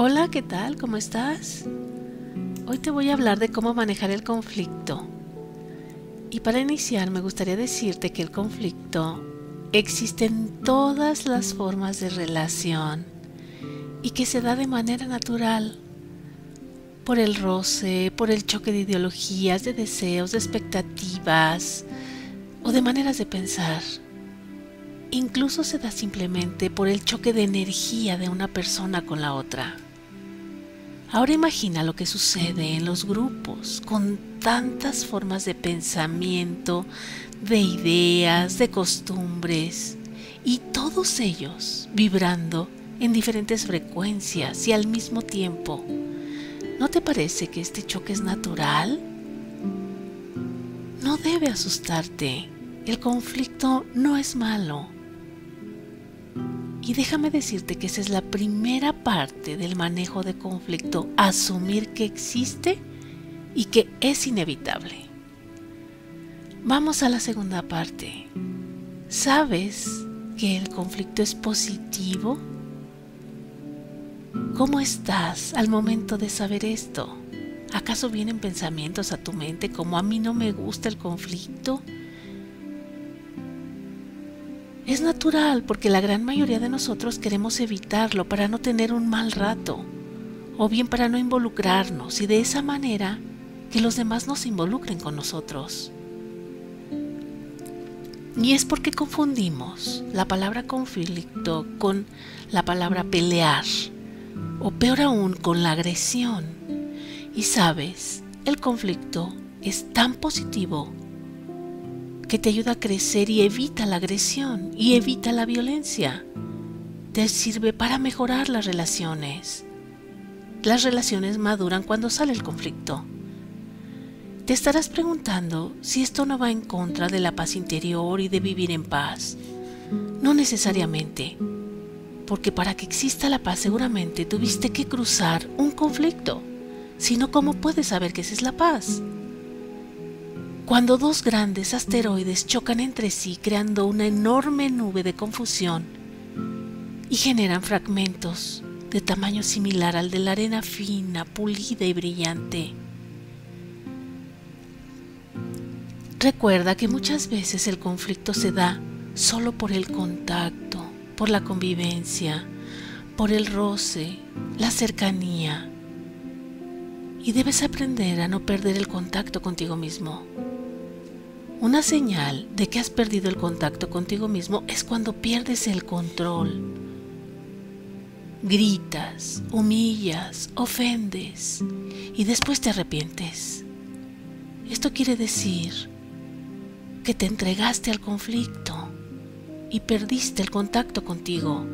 Hola, ¿qué tal? ¿Cómo estás? Hoy te voy a hablar de cómo manejar el conflicto. Y para iniciar me gustaría decirte que el conflicto existe en todas las formas de relación y que se da de manera natural por el roce, por el choque de ideologías, de deseos, de expectativas o de maneras de pensar. Incluso se da simplemente por el choque de energía de una persona con la otra. Ahora imagina lo que sucede en los grupos con tantas formas de pensamiento, de ideas, de costumbres, y todos ellos vibrando en diferentes frecuencias y al mismo tiempo. ¿No te parece que este choque es natural? No debe asustarte. El conflicto no es malo. Y déjame decirte que esa es la primera parte del manejo de conflicto, asumir que existe y que es inevitable. Vamos a la segunda parte. ¿Sabes que el conflicto es positivo? ¿Cómo estás al momento de saber esto? ¿Acaso vienen pensamientos a tu mente como a mí no me gusta el conflicto? Es natural porque la gran mayoría de nosotros queremos evitarlo para no tener un mal rato o bien para no involucrarnos y de esa manera que los demás no se involucren con nosotros. Y es porque confundimos la palabra conflicto con la palabra pelear o peor aún con la agresión. Y sabes, el conflicto es tan positivo que te ayuda a crecer y evita la agresión y evita la violencia. Te sirve para mejorar las relaciones. Las relaciones maduran cuando sale el conflicto. Te estarás preguntando si esto no va en contra de la paz interior y de vivir en paz. No necesariamente, porque para que exista la paz seguramente tuviste que cruzar un conflicto. Si no, ¿cómo puedes saber que esa es la paz? Cuando dos grandes asteroides chocan entre sí creando una enorme nube de confusión y generan fragmentos de tamaño similar al de la arena fina, pulida y brillante. Recuerda que muchas veces el conflicto se da solo por el contacto, por la convivencia, por el roce, la cercanía. Y debes aprender a no perder el contacto contigo mismo. Una señal de que has perdido el contacto contigo mismo es cuando pierdes el control. Gritas, humillas, ofendes y después te arrepientes. Esto quiere decir que te entregaste al conflicto y perdiste el contacto contigo.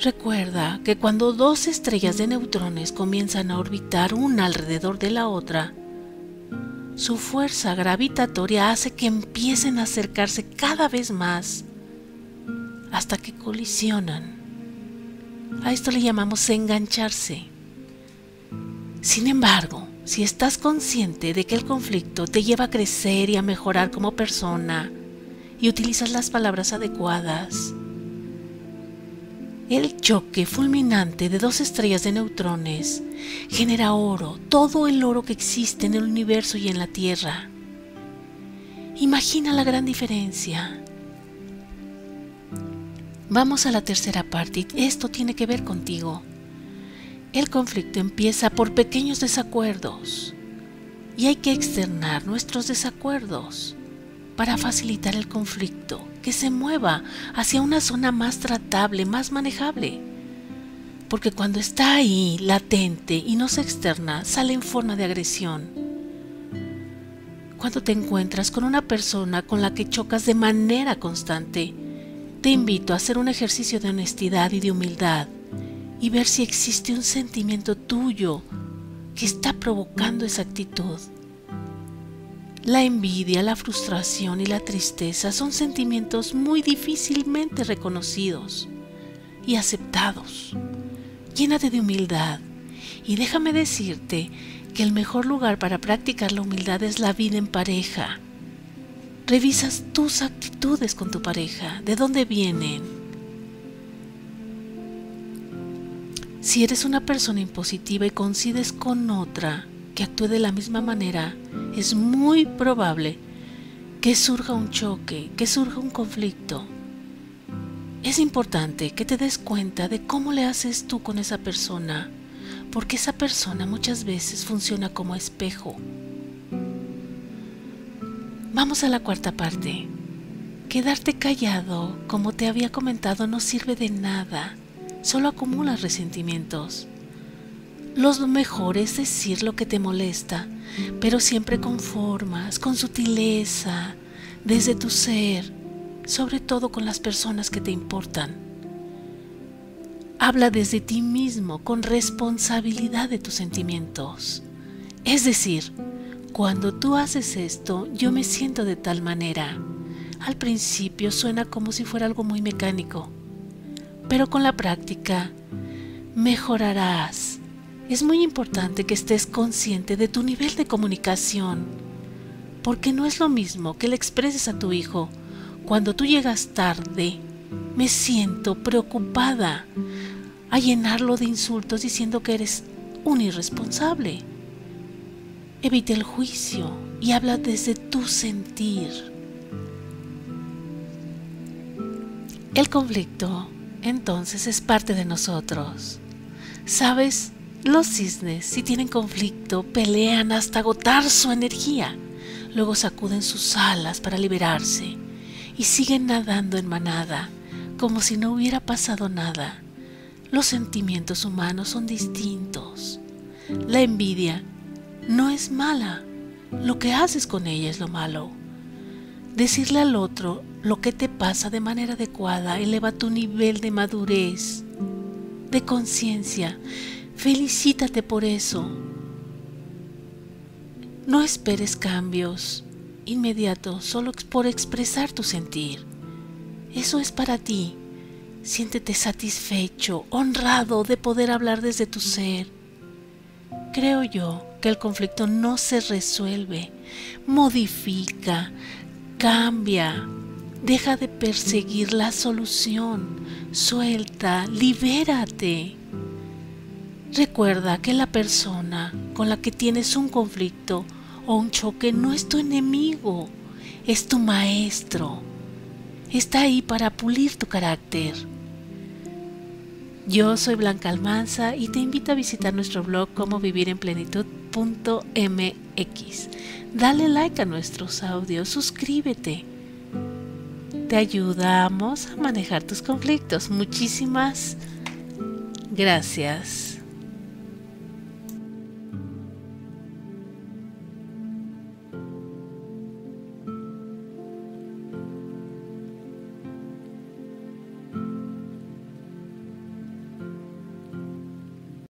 Recuerda que cuando dos estrellas de neutrones comienzan a orbitar una alrededor de la otra, su fuerza gravitatoria hace que empiecen a acercarse cada vez más hasta que colisionan. A esto le llamamos engancharse. Sin embargo, si estás consciente de que el conflicto te lleva a crecer y a mejorar como persona y utilizas las palabras adecuadas, el choque fulminante de dos estrellas de neutrones genera oro, todo el oro que existe en el universo y en la Tierra. Imagina la gran diferencia. Vamos a la tercera parte. Esto tiene que ver contigo. El conflicto empieza por pequeños desacuerdos y hay que externar nuestros desacuerdos para facilitar el conflicto, que se mueva hacia una zona más tratable, más manejable. Porque cuando está ahí, latente y no se externa, sale en forma de agresión. Cuando te encuentras con una persona con la que chocas de manera constante, te invito a hacer un ejercicio de honestidad y de humildad y ver si existe un sentimiento tuyo que está provocando esa actitud. La envidia, la frustración y la tristeza son sentimientos muy difícilmente reconocidos y aceptados. Llénate de humildad y déjame decirte que el mejor lugar para practicar la humildad es la vida en pareja. Revisas tus actitudes con tu pareja, de dónde vienen. Si eres una persona impositiva y coincides con otra que actúe de la misma manera, es muy probable que surja un choque, que surja un conflicto. Es importante que te des cuenta de cómo le haces tú con esa persona, porque esa persona muchas veces funciona como espejo. Vamos a la cuarta parte. Quedarte callado, como te había comentado, no sirve de nada, solo acumulas resentimientos. Lo mejor es decir lo que te molesta, pero siempre con formas, con sutileza, desde tu ser, sobre todo con las personas que te importan. Habla desde ti mismo con responsabilidad de tus sentimientos. Es decir, cuando tú haces esto, yo me siento de tal manera. Al principio suena como si fuera algo muy mecánico, pero con la práctica mejorarás. Es muy importante que estés consciente de tu nivel de comunicación, porque no es lo mismo que le expreses a tu hijo cuando tú llegas tarde. Me siento preocupada a llenarlo de insultos diciendo que eres un irresponsable Evita el juicio y habla desde tu sentir. El conflicto entonces es parte de nosotros. ¿Sabes? Los cisnes, si tienen conflicto, pelean hasta agotar su energía. Luego sacuden sus alas para liberarse y siguen nadando en manada, como si no hubiera pasado nada. Los sentimientos humanos son distintos. La envidia no es mala. Lo que haces con ella es lo malo. Decirle al otro lo que te pasa de manera adecuada eleva tu nivel de madurez, de conciencia. Felicítate por eso. No esperes cambios inmediatos solo por expresar tu sentir. Eso es para ti. Siéntete satisfecho, honrado de poder hablar desde tu ser. Creo yo que el conflicto no se resuelve, modifica, cambia, deja de perseguir la solución, suelta, libérate. Recuerda que la persona con la que tienes un conflicto o un choque no es tu enemigo, es tu maestro. Está ahí para pulir tu carácter. Yo soy Blanca Almanza y te invito a visitar nuestro blog como vivir en plenitud mx Dale like a nuestros audios, suscríbete. Te ayudamos a manejar tus conflictos. Muchísimas gracias.